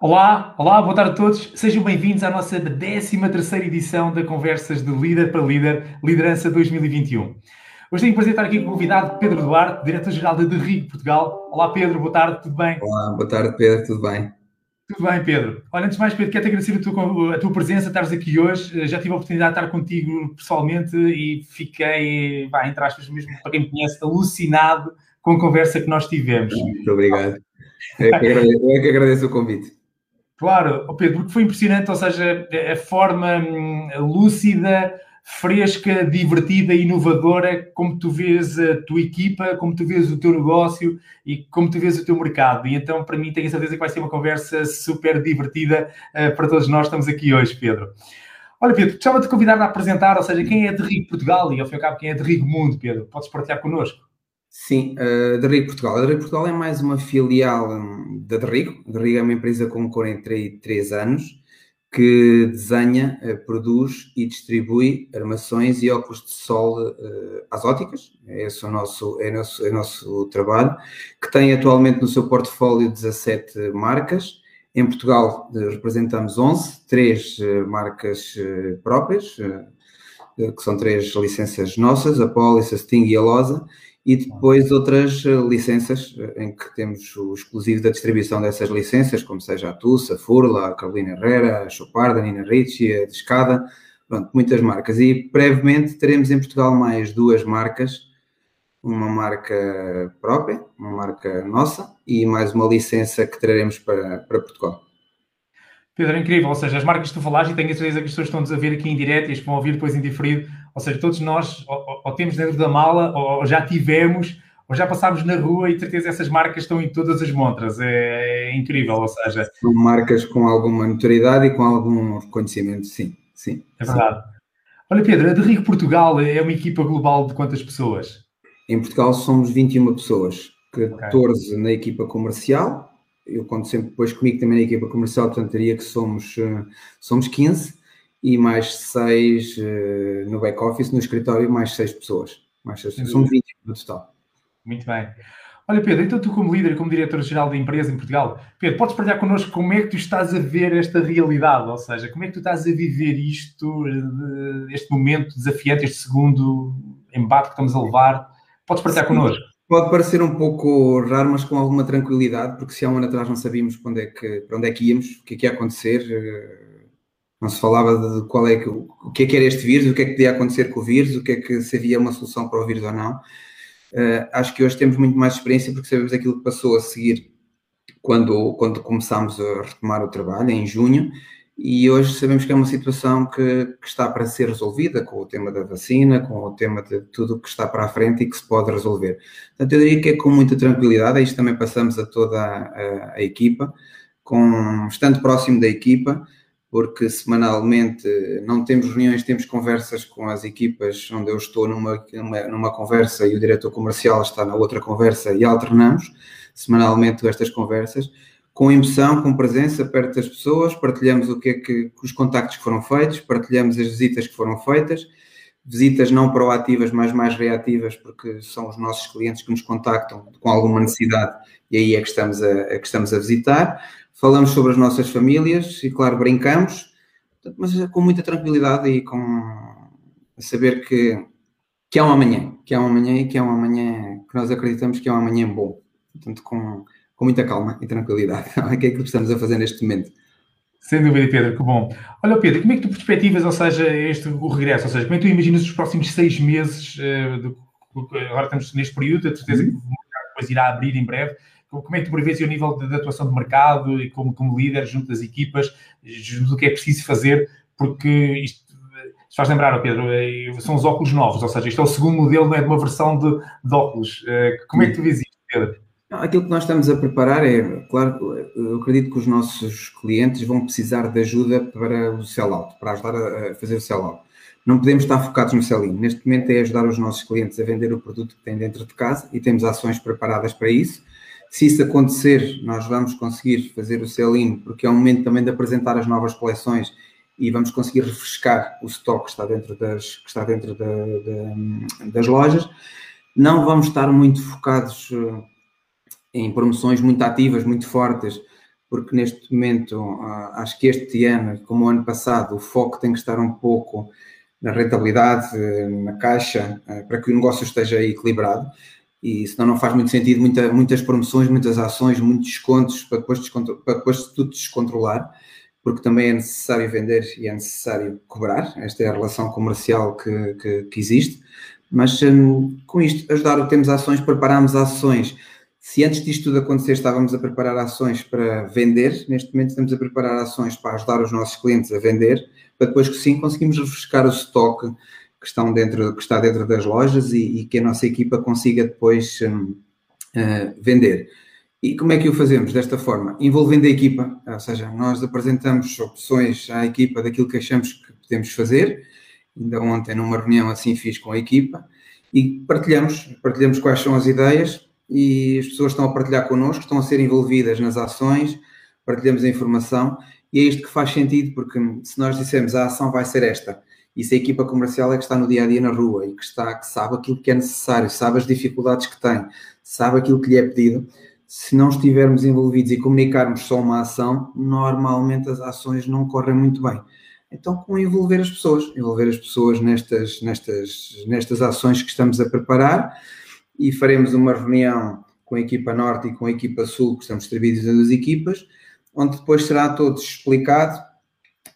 Olá, olá, boa tarde a todos. Sejam bem-vindos à nossa 13 terceira edição da Conversas de Líder para Líder, Liderança 2021. Hoje tenho o prazer de estar aqui com o convidado Pedro Duarte, Diretor-Geral da Derrigo Portugal. Olá Pedro, boa tarde, tudo bem? Olá, boa tarde Pedro, tudo bem? Tudo bem, Pedro. Olha, antes de mais, Pedro, quero-te agradecer a tua, a tua presença, estares aqui hoje. Já tive a oportunidade de estar contigo pessoalmente e fiquei, vai, entre aspas, mesmo para quem me conhece, alucinado com a conversa que nós tivemos. Muito obrigado. Eu é que agradeço, é que agradeço o convite. Claro, Pedro, porque foi impressionante, ou seja, a forma hum, lúcida, fresca, divertida, inovadora, como tu vês a tua equipa, como tu vês o teu negócio e como tu vês o teu mercado. E então, para mim, tenho a certeza que vai ser uma conversa super divertida uh, para todos nós que estamos aqui hoje, Pedro. Olha, Pedro, gostava de convidar a apresentar, ou seja, quem é de Rigo Portugal e, ao fim e ao cabo, quem é de Rigo Mundo, Pedro? Podes partilhar connosco? Sim, uh, da Rigo Portugal. A Rigo Portugal é mais uma filial um, da Derrigo. A Derrigo é uma empresa com 43 anos que desenha, uh, produz e distribui armações e óculos de sol uh, às óticas. Esse é o nosso, é nosso, é nosso trabalho, que tem atualmente no seu portfólio 17 marcas. Em Portugal representamos 11, três marcas próprias, que são três licenças nossas, a Polis, a Sting e a Losa, e depois outras eh, licenças eh, em que temos o exclusivo da distribuição dessas licenças, como seja a Tussa, a Furla, a Carolina Herrera, a Choparda, a Nina Ricci, a Descada, pronto, muitas marcas. E brevemente teremos em Portugal mais duas marcas, uma marca própria, uma marca nossa, e mais uma licença que traremos para, para Portugal. Pedro, é incrível, ou seja, as marcas que tu falaste, e tenho a certeza que as pessoas estão-nos a ver aqui em direto e as que vão ouvir depois em diferido, ou seja, todos nós ou, ou, temos dentro da mala, ou já tivemos, ou já passámos na rua e de certeza essas marcas estão em todas as montras. É, é incrível, ou seja... São marcas com alguma notoriedade e com algum reconhecimento, sim, sim. É verdade. Sim. Olha, Pedro, a de Rico Portugal é uma equipa global de quantas pessoas? Em Portugal somos 21 pessoas, 14 okay. na equipa comercial, eu conto sempre depois comigo também na equipa comercial, portanto diria que somos, uh, somos 15 e mais 6 uh, no back-office, no escritório, mais 6 pessoas. Mais seis, somos 20 no total. Muito bem. Olha, Pedro, então tu como líder, como diretor-geral da empresa em Portugal, Pedro, podes partilhar connosco como é que tu estás a ver esta realidade? Ou seja, como é que tu estás a viver isto, este momento desafiante, este segundo embate que estamos a levar? Podes partilhar Sim. connosco? Pode parecer um pouco raro, mas com alguma tranquilidade, porque se há um ano atrás não sabíamos para onde é que, para onde é que íamos, o que é que ia acontecer, eh, não se falava de qual é que, o que é que era este vírus, o que é que podia acontecer com o vírus, o que é que se havia uma solução para o vírus ou não. Uh, acho que hoje temos muito mais experiência porque sabemos aquilo que passou a seguir quando, quando começámos a retomar o trabalho, em junho, e hoje sabemos que é uma situação que, que, está para ser resolvida com o tema da vacina, com o tema de tudo que está para a frente e que se pode resolver. Portanto, eu diria que é com muita tranquilidade, isto também passamos a toda a, a equipa, com, estando próximo da equipa, porque semanalmente não temos reuniões, temos conversas com as equipas, onde eu estou numa, numa, numa conversa e o diretor comercial está na outra conversa e alternamos semanalmente estas conversas com emoção, com presença perto das pessoas, partilhamos o que é que os contactos que foram feitos, partilhamos as visitas que foram feitas, visitas não proativas, mas mais reativas, porque são os nossos clientes que nos contactam com alguma necessidade e aí é que estamos a, é que estamos a visitar. Falamos sobre as nossas famílias e, claro, brincamos, mas com muita tranquilidade e com a saber que, que há um amanhã, que há um amanhã e que é um amanhã que nós acreditamos que é um amanhã bom. Portanto, com, com muita calma e tranquilidade. É que é que estamos a fazer neste momento. Sem dúvida, Pedro, que bom. Olha, Pedro, como é que tu perspectivas, ou seja, este o regresso? Ou seja, como é que tu imaginas os próximos seis meses? Uh, de, agora estamos neste período, a certeza que o mercado depois irá abrir em breve. Como é que tu prevês o nível de, de, atuação de mercado e como, como líder junto das equipas, junto do que é preciso fazer? Porque isto, isto faz lembrar, Pedro, eh, são os óculos novos, ou seja, isto é o segundo modelo, não é de uma versão de, de óculos. Uh, como é que tu vês isto, Pedro? Aquilo que nós estamos a preparar é, claro, eu acredito que os nossos clientes vão precisar de ajuda para o sell-out, para ajudar a fazer o sell-out. Não podemos estar focados no sell-in. Neste momento é ajudar os nossos clientes a vender o produto que têm dentro de casa e temos ações preparadas para isso. Se isso acontecer, nós vamos conseguir fazer o sell-in, porque é um momento também de apresentar as novas coleções e vamos conseguir refrescar o estoque que está dentro das, que está dentro da, da, das lojas. Não vamos estar muito focados em promoções muito ativas, muito fortes, porque neste momento ah, acho que este ano, como o ano passado, o foco tem que estar um pouco na rentabilidade, na caixa, ah, para que o negócio esteja equilibrado. E senão não faz muito sentido muita, muitas promoções, muitas ações, muitos descontos para depois, para depois tudo descontrolar, porque também é necessário vender e é necessário cobrar. Esta é a relação comercial que, que, que existe. Mas hum, com isto, ajudar, temos ações, preparamos ações se antes disto tudo acontecer estávamos a preparar ações para vender, neste momento estamos a preparar ações para ajudar os nossos clientes a vender, para depois que sim conseguimos refrescar o estoque que, estão dentro, que está dentro das lojas e, e que a nossa equipa consiga depois uh, vender. E como é que o fazemos? Desta forma, envolvendo a equipa, ou seja, nós apresentamos opções à equipa daquilo que achamos que podemos fazer. Ainda ontem, numa reunião assim, fiz com a equipa e partilhamos, partilhamos quais são as ideias e as pessoas estão a partilhar connosco, estão a ser envolvidas nas ações, partilhamos a informação e é isto que faz sentido, porque se nós dissermos a ação vai ser esta, e se a equipa comercial é que está no dia a dia na rua e que está, que sabe aquilo que é necessário, sabe as dificuldades que tem, sabe aquilo que lhe é pedido, se não estivermos envolvidos e comunicarmos só uma ação, normalmente as ações não correm muito bem. Então, com envolver as pessoas, envolver as pessoas nestas, nestas, nestas ações que estamos a preparar, e faremos uma reunião com a equipa norte e com a equipa sul, que estamos distribuídos em duas equipas, onde depois será todo explicado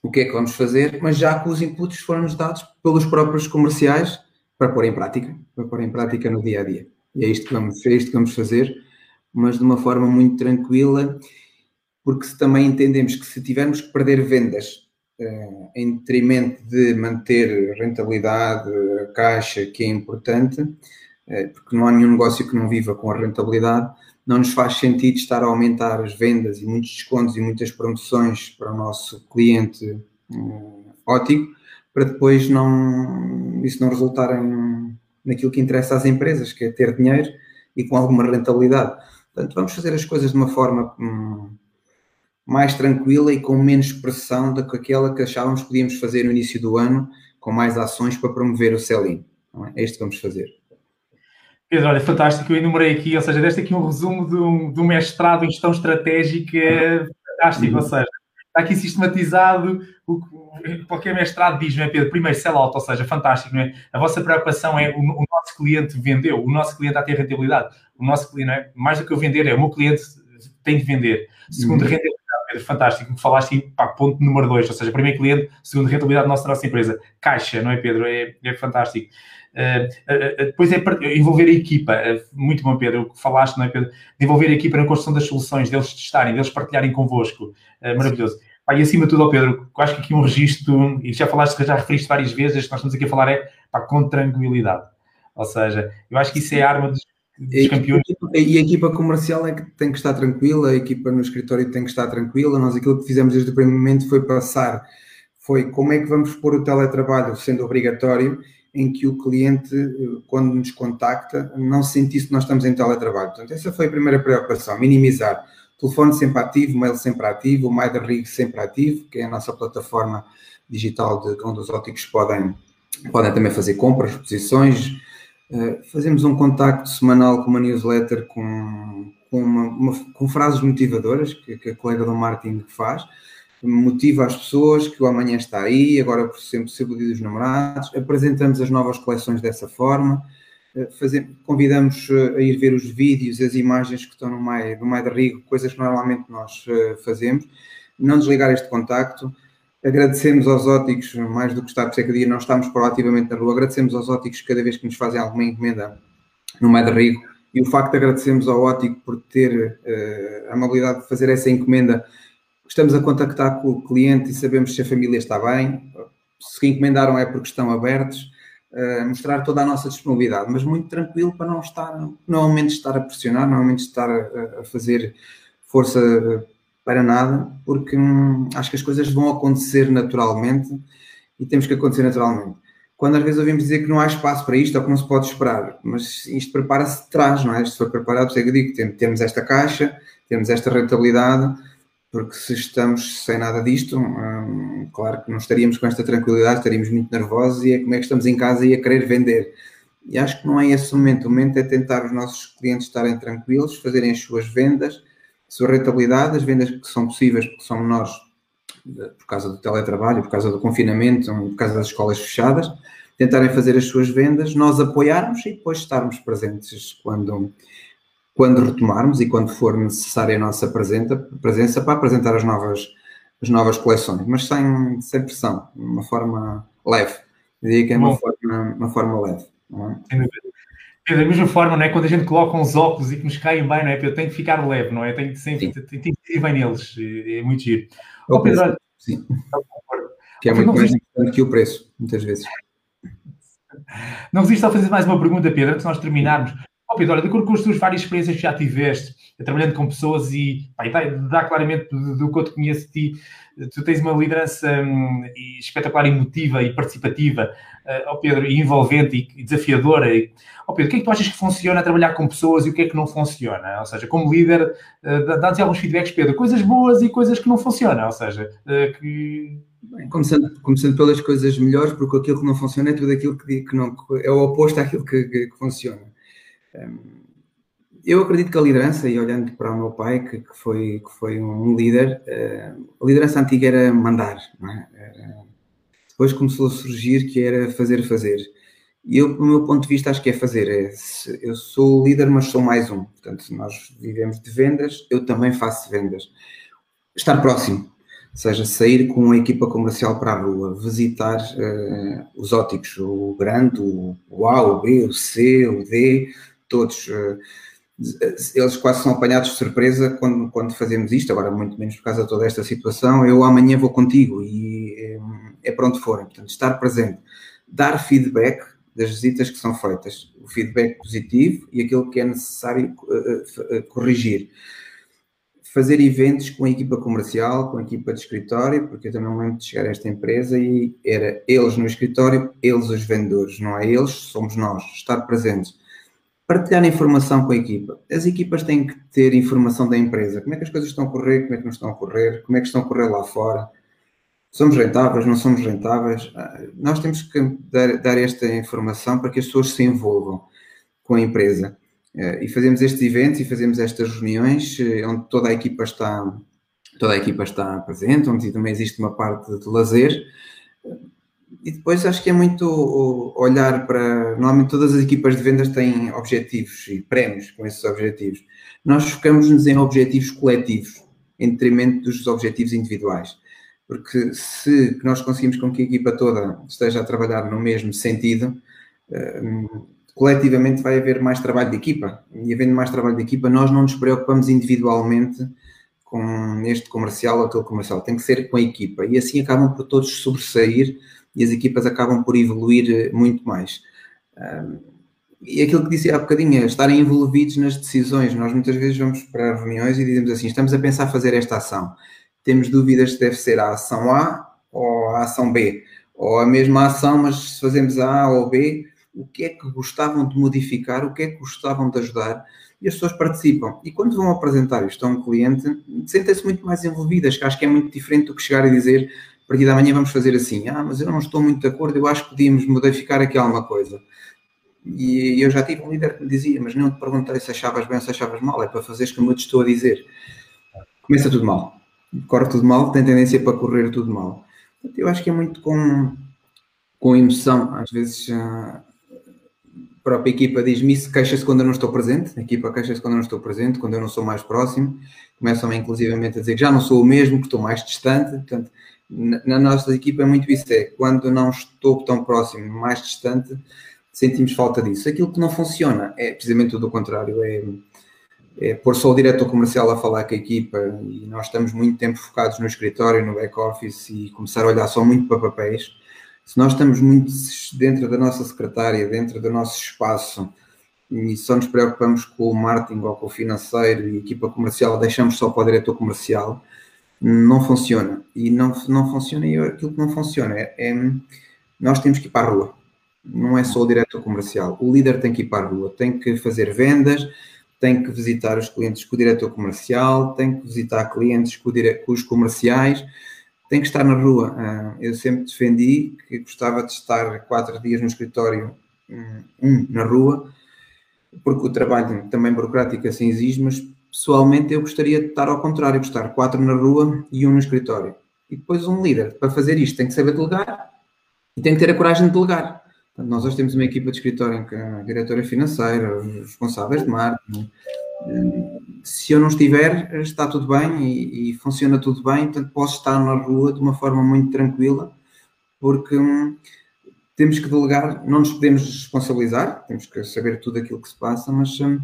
o que é que vamos fazer, mas já com os inputs foram-nos dados pelos próprios comerciais para pôr em prática, para pôr em prática no dia a dia. E é isto que vamos, é isto que vamos fazer, mas de uma forma muito tranquila, porque se também entendemos que se tivermos que perder vendas eh, em detrimento de manter rentabilidade, caixa, que é importante, é, porque não há nenhum negócio que não viva com a rentabilidade, não nos faz sentido estar a aumentar as vendas e muitos descontos e muitas promoções para o nosso cliente um, ótico, para depois não, isso não resultar em, naquilo que interessa às empresas, que é ter dinheiro e com alguma rentabilidade. Portanto, vamos fazer as coisas de uma forma hum, mais tranquila e com menos pressão do que aquela que achávamos que podíamos fazer no início do ano, com mais ações para promover o sell-in. É? é isto que vamos fazer. Pedro, olha, fantástico, eu enumerei aqui, ou seja, deste aqui um resumo de um, de um mestrado em gestão estratégica fantástico, ou seja, está aqui sistematizado o que qualquer mestrado diz, não é, Pedro? Primeiro, sell-out, ou seja, fantástico, não é? A vossa preocupação é o, o, nosso cliente vendeu, o nosso cliente está a ter rentabilidade, o nosso cliente, não é? Mais do que eu vender, é o meu cliente tem de vender. Segundo, uhum. rentabilidade, Pedro, fantástico, que falaste pá, ponto número dois, ou seja, primeiro cliente, segundo, rentabilidade da nossa, nossa empresa. Caixa, não é, Pedro? É, é fantástico. Uh, uh, depois é envolver a equipa, muito bom, Pedro, o que falaste, não é, Pedro? De envolver a equipa na construção das soluções, deles testarem, deles partilharem convosco. maravilhoso. Pá, e acima de tudo, Pedro, eu acho que aqui um registro, e já falaste, já referiste várias vezes, que nós estamos aqui a falar é pá, com tranquilidade. Ou seja, eu acho que isso é a arma dos, dos a campeões. Equipa, e a equipa comercial é que tem que estar tranquila, a equipa no escritório tem que estar tranquila. Nós aquilo que fizemos desde o primeiro momento foi passar, foi como é que vamos pôr o teletrabalho sendo obrigatório em que o cliente, quando nos contacta, não sentisse que nós estamos em teletrabalho. Portanto, essa foi a primeira preocupação, minimizar. Telefone sempre ativo, mail sempre ativo, o MyDerrig sempre ativo, que é a nossa plataforma digital de, onde os óticos podem, podem também fazer compras, posições. Uh, fazemos um contacto semanal com uma newsletter com, com, uma, uma, com frases motivadoras que, que a colega do marketing faz motiva as pessoas que o amanhã está aí, agora por sempre ser dia dos namorados, apresentamos as novas coleções dessa forma, eh, convidamos eh, a ir ver os vídeos, as imagens que estão no meio, no meio de Rigo, coisas que normalmente nós eh, fazemos, não desligar este contacto, agradecemos aos óticos, mais do que está, por ser que dia não estamos proativamente na rua, agradecemos aos óticos cada vez que nos fazem alguma encomenda no meio de Rigo, e o facto de agradecermos ao ótico por ter uh, a amabilidade de fazer essa encomenda estamos a contactar com o cliente e sabemos se a família está bem, se encomendaram é porque estão abertos, uh, mostrar toda a nossa disponibilidade, mas muito tranquilo para não estar, normalmente estar a pressionar, normalmente estar a, a fazer força para nada, porque hum, acho que as coisas vão acontecer naturalmente e temos que acontecer naturalmente. Quando às vezes ouvimos dizer que não há espaço para isto ou que não se pode esperar, mas isto prepara-se de trás, não é? Isto foi preparado, por isso é que digo, temos esta caixa, temos esta rentabilidade, porque se estamos sem nada disto, hum, claro que não estaríamos com esta tranquilidade, estaríamos muito nervosos e é como é que estamos em casa e a querer vender. E acho que não é esse o momento. O momento é tentar os nossos clientes estarem tranquilos, fazerem as suas vendas sua rentabilidade, as vendas que são possíveis, porque são menores por causa do teletrabalho, por causa do confinamento, por causa das escolas fechadas, tentarem fazer as suas vendas, nós apoiarmos e depois estarmos presentes quando, quando retomarmos e quando for necessária a nossa presença, para apresentar as novas, as novas coleções, mas sem, sem pressão, de uma forma leve. Eu diria que é uma forma, uma forma leve. É? Da mesma forma, não é? Quando a gente coloca uns óculos e que nos caem bem, não é? Eu tenho que ficar leve, não é? Tenho que sempre tem, tem que ir bem neles. É, muito giro. Oh, Pedro, sim. Que é muito mais importante que o preço, muitas vezes. Não resisto a fazer mais uma pergunta, Pedro, antes de nós terminarmos. Oh, Pedro, olha, de acordo com as tuas várias experiências que já tiveste, trabalhando com pessoas e dá, claramente do, do, que eu te conheço de ti, tu tens uma liderança hum, espetacular, emotiva e participativa, uh, oh, Pedro, e envolvente e desafiadora. E, oh, Pedro, o que é que tu achas que funciona a trabalhar com pessoas e o que é que não funciona? Ou seja, como líder, uh, dá-nos alguns feedbacks, Pedro, coisas boas e coisas que não funcionam, ou seja, uh, que Bem, começando, começando pelas coisas melhores, porque aquilo que não funciona é tudo aquilo que, que não, é o oposto àquilo que, que funciona. Eu acredito que a liderança, e olhando para o meu pai, que, que foi, que foi um líder, uh, a liderança antiga era mandar, é? era, depois começou a surgir que era fazer, fazer. E eu, do meu ponto de vista, acho que é fazer. É, eu sou líder, mas sou mais um. Portanto, nós vivemos de vendas, eu também faço vendas. Estar próximo, seja sair com a equipa comercial para a rua, visitar uh, os óticos, o grande, o, A, o B, o C, o D, todos. Uh, eles quase são apanhados de surpresa quando, quando fazemos isto, agora muito menos por causa de toda esta situação. Eu amanhã vou contigo e é, é para onde forem. Portanto, estar presente, dar feedback das visitas que são feitas, o feedback positivo e aquilo que é necessário uh, corrigir fazer eventos com a equipa comercial, com a equipa de escritório, porque eu também me lembro de chegar a esta empresa e era eles no escritório, eles os vendedores, não é eles, somos nós, estar presentes. Partilhar informação com a equipa. As equipas têm que ter informação da empresa. Como é que as coisas estão a correr, como é que não estão a correr, como é que estão a correr lá fora. Somos rentáveis, não somos rentáveis. Ah, nós temos que dar, dar esta informação para que as pessoas se envolvam com a empresa. Eh, e fazemos estes eventos e fazemos estas reuniões eh, onde toda a equipa está toda a equipa está presente, onde também existe uma parte de lazer. E depois acho que é muito olhar para. Normalmente todas as equipas de vendas têm objetivos e prémios com esses objetivos. Nós focamos-nos em objetivos coletivos, em detrimento dos objetivos individuais. Porque se nós conseguimos com que a equipa toda esteja a trabalhar no mesmo sentido, eh, coletivamente vai haver mais trabalho de equipa. E havendo mais trabalho de equipa, nós não nos preocupamos individualmente com este comercial ou aquele comercial. Tem que ser com a equipa. E assim acabam por todos sobressair e as equipas acabam por evoluir eh, muito mais. e aquilo que disse há bocadinho é estarem envolvidos nas decisões. Nós muitas vezes vamos para reuniões e dizemos assim: estamos a pensar fazer esta ação. Temos dúvidas se deve ser a ação A ou a ação B. Ou a mesma ação, mas se fazemos a A ou B, o que é que gostavam de modificar, o que é que gostavam de ajudar, e as pessoas participam. E quando vão apresentar isto a um cliente, sentem-se muito mais envolvidas, que acho que é muito diferente do que chegar e dizer, a partir da manhã vamos fazer assim, ah, mas eu não estou muito de acordo, eu acho que podíamos modificar aqui alguma coisa. E eu já tive um líder que me dizia, mas não te perguntei se achavas bem ou se achavas mal, é para fazeres como eu te estou a dizer. Começa tudo mal. Corre tudo mal, tem tendência para correr tudo mal. Eu acho que é muito com, com emoção. Às vezes própria equipa diz-me isso, queixa-se quando eu não estou presente, a equipa queixa-se quando eu não estou presente, quando eu não sou mais próximo, começam-me inclusivamente a dizer que já não sou o mesmo, que estou mais distante, portanto, na, nossa equipa é muito isso, é quando não estou tão próximo, mais distante, sentimos falta disso. Aquilo que não funciona é precisamente tudo o contrário, é, é pôr só o diretor comercial a falar com a equipa e nós estamos muito tempo focados no escritório, no back-office e começar a olhar só muito para papéis, se nós estamos muito dentro da nossa secretária, dentro do nosso espaço, e só nos preocupamos com o marketing ou com o financeiro e a equipa comercial, deixamos só para o diretor comercial, não funciona. E não, não funciona, e aquilo que não funciona é, é nós temos que ir para a rua. Não é só o diretor comercial. O líder tem que ir para a rua, tem que fazer vendas, tem que visitar os clientes com o diretor comercial, tem que visitar clientes com, os comerciais tem que estar na rua. Ah, eu sempre defendi que gostava de estar quatro dias no escritório, um na rua, porque o trabalho também burocrático assim exige, mas pessoalmente, eu gostaria de estar ao contrário, estar quatro na rua e um no escritório. E depois um líder, para fazer isto, tem que saber delegar e tem que ter a coragem de delegar. Portanto, nós hoje temos uma equipa de escritório em que a diretora financeira, os responsáveis de marketing. Se eu não estiver, está tudo bem e, e, funciona tudo bem, portanto posso estar na rua de uma forma muito tranquila, porque hum, temos que delegar, não nos podemos responsabilizar, temos que saber tudo aquilo que se passa, mas hum,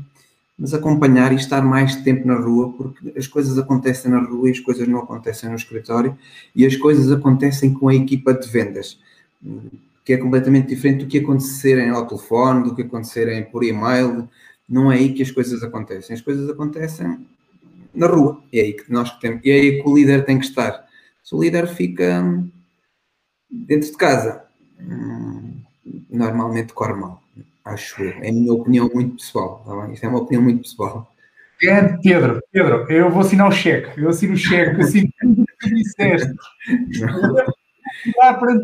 mas acompanhar e estar mais tempo na rua, porque as coisas acontecem na rua e as coisas não acontecem no escritório, e as coisas acontecem com a equipa de vendas, que é completamente diferente do que acontecerem ao telefone, do que acontecerem por e-mail, não é aí que as coisas acontecem, as coisas acontecem na rua, é aí que nós temos, e é aí que o líder tem que estar. Se o líder fica dentro de casa, hum, normalmente corre mal acho eu. É a minha opinião muito pessoal, tá bem? Isto é uma opinião muito pessoal. Pedro, Pedro, eu vou assinar o cheque, eu assino o cheque, assino tudo que tu disseste.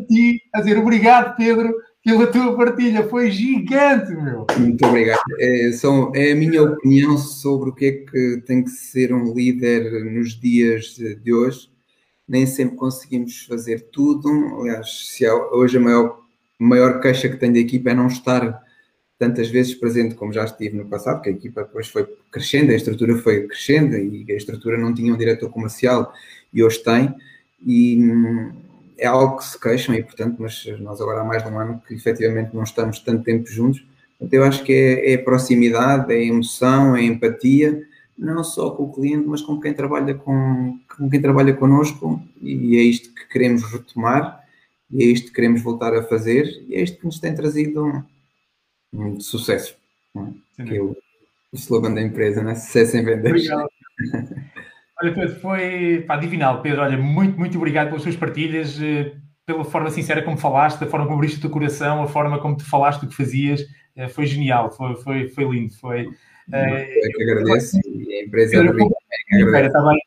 Ti a dizer obrigado, Pedro, pela tua partilha, foi gigante, meu. Muito obrigado. É, são, é a minha opinião sobre o que é que tem que ser um líder nos dias de hoje. Nem sempre conseguimos fazer tudo. Aliás, se há, hoje a maior, maior queixa que tenho da equipa é não estar tantas vezes presente como já estive no passado, que a equipa depois foi crescendo, a estrutura foi crescendo e a estrutura não tinha um diretor comercial e hoje tem, e hum, é algo que se queixam e, portanto, mas nós agora há mais de um ano que efetivamente não estamos tanto tempo juntos, então eu acho que é, é proximidade, é emoção, é empatia, não só com o cliente, mas com quem trabalha com, com quem trabalha connosco e é isto que queremos retomar e é isto que queremos voltar a fazer e é isto que nos tem trazido de sucesso. É? Que é o, o slogan da empresa, né? Sucesso em vendas. Obrigado. Olha, Pedro, foi pá, divinal. Pedro, olha, muito, muito obrigado pelas suas partilhas, eh, pela forma sincera como falaste, da forma como abriste o teu coração, a forma como te falaste o que fazias. Eh, foi genial, foi, foi, foi lindo. Foi, eh, eu que agradeço e a empresa Pedro, eu, inteira, está bem?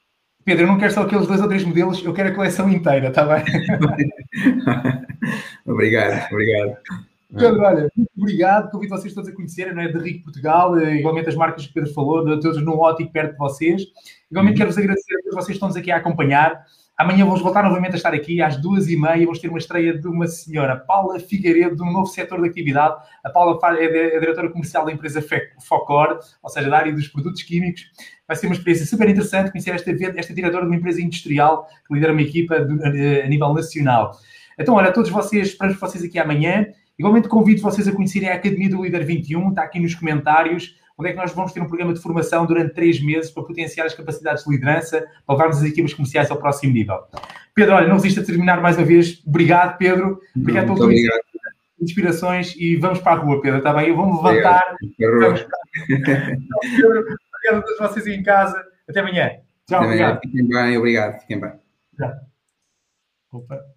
Pedro, eu não quero só aqueles dois ou três modelos, eu quero a coleção inteira, está bem? obrigado, obrigado. Pedro, olha, muito obrigado. Convido vocês todos a conhecerem, não é? De Rico Portugal, eh, igualmente as marcas que o Pedro falou, todos no ótico perto de vocês. Igualmente quero-vos agradecer a todos vocês que estão-nos aqui a acompanhar. Amanhã vamos voltar novamente a estar aqui às duas e meia. Vamos ter uma estreia de uma senhora, Paula Figueiredo, de um novo setor de atividade. A Paula é a diretora comercial da empresa Focor, ou seja, da área dos produtos químicos. Vai ser uma experiência super interessante conhecer esta, esta diretora de uma empresa industrial que lidera uma equipa a nível nacional. Então, olha, a todos vocês, esperamos vocês aqui amanhã. Igualmente convido vocês a conhecerem a Academia do Líder 21, está aqui nos comentários, onde é que nós vamos ter um programa de formação durante três meses para potenciar as capacidades de liderança, para levarmos as equipas comerciais ao próximo nível. Pedro, olha, não resista a terminar mais uma vez. Obrigado, Pedro. Obrigado pelo teu inspirações e vamos para a rua, Pedro, está bem? Eu vou-me levantar. Vamos para... Pedro, obrigado a todos vocês aí em casa. Até amanhã. Tchau, Até obrigado. Fiquem bem, obrigado. Fiquem bem. Já. Opa.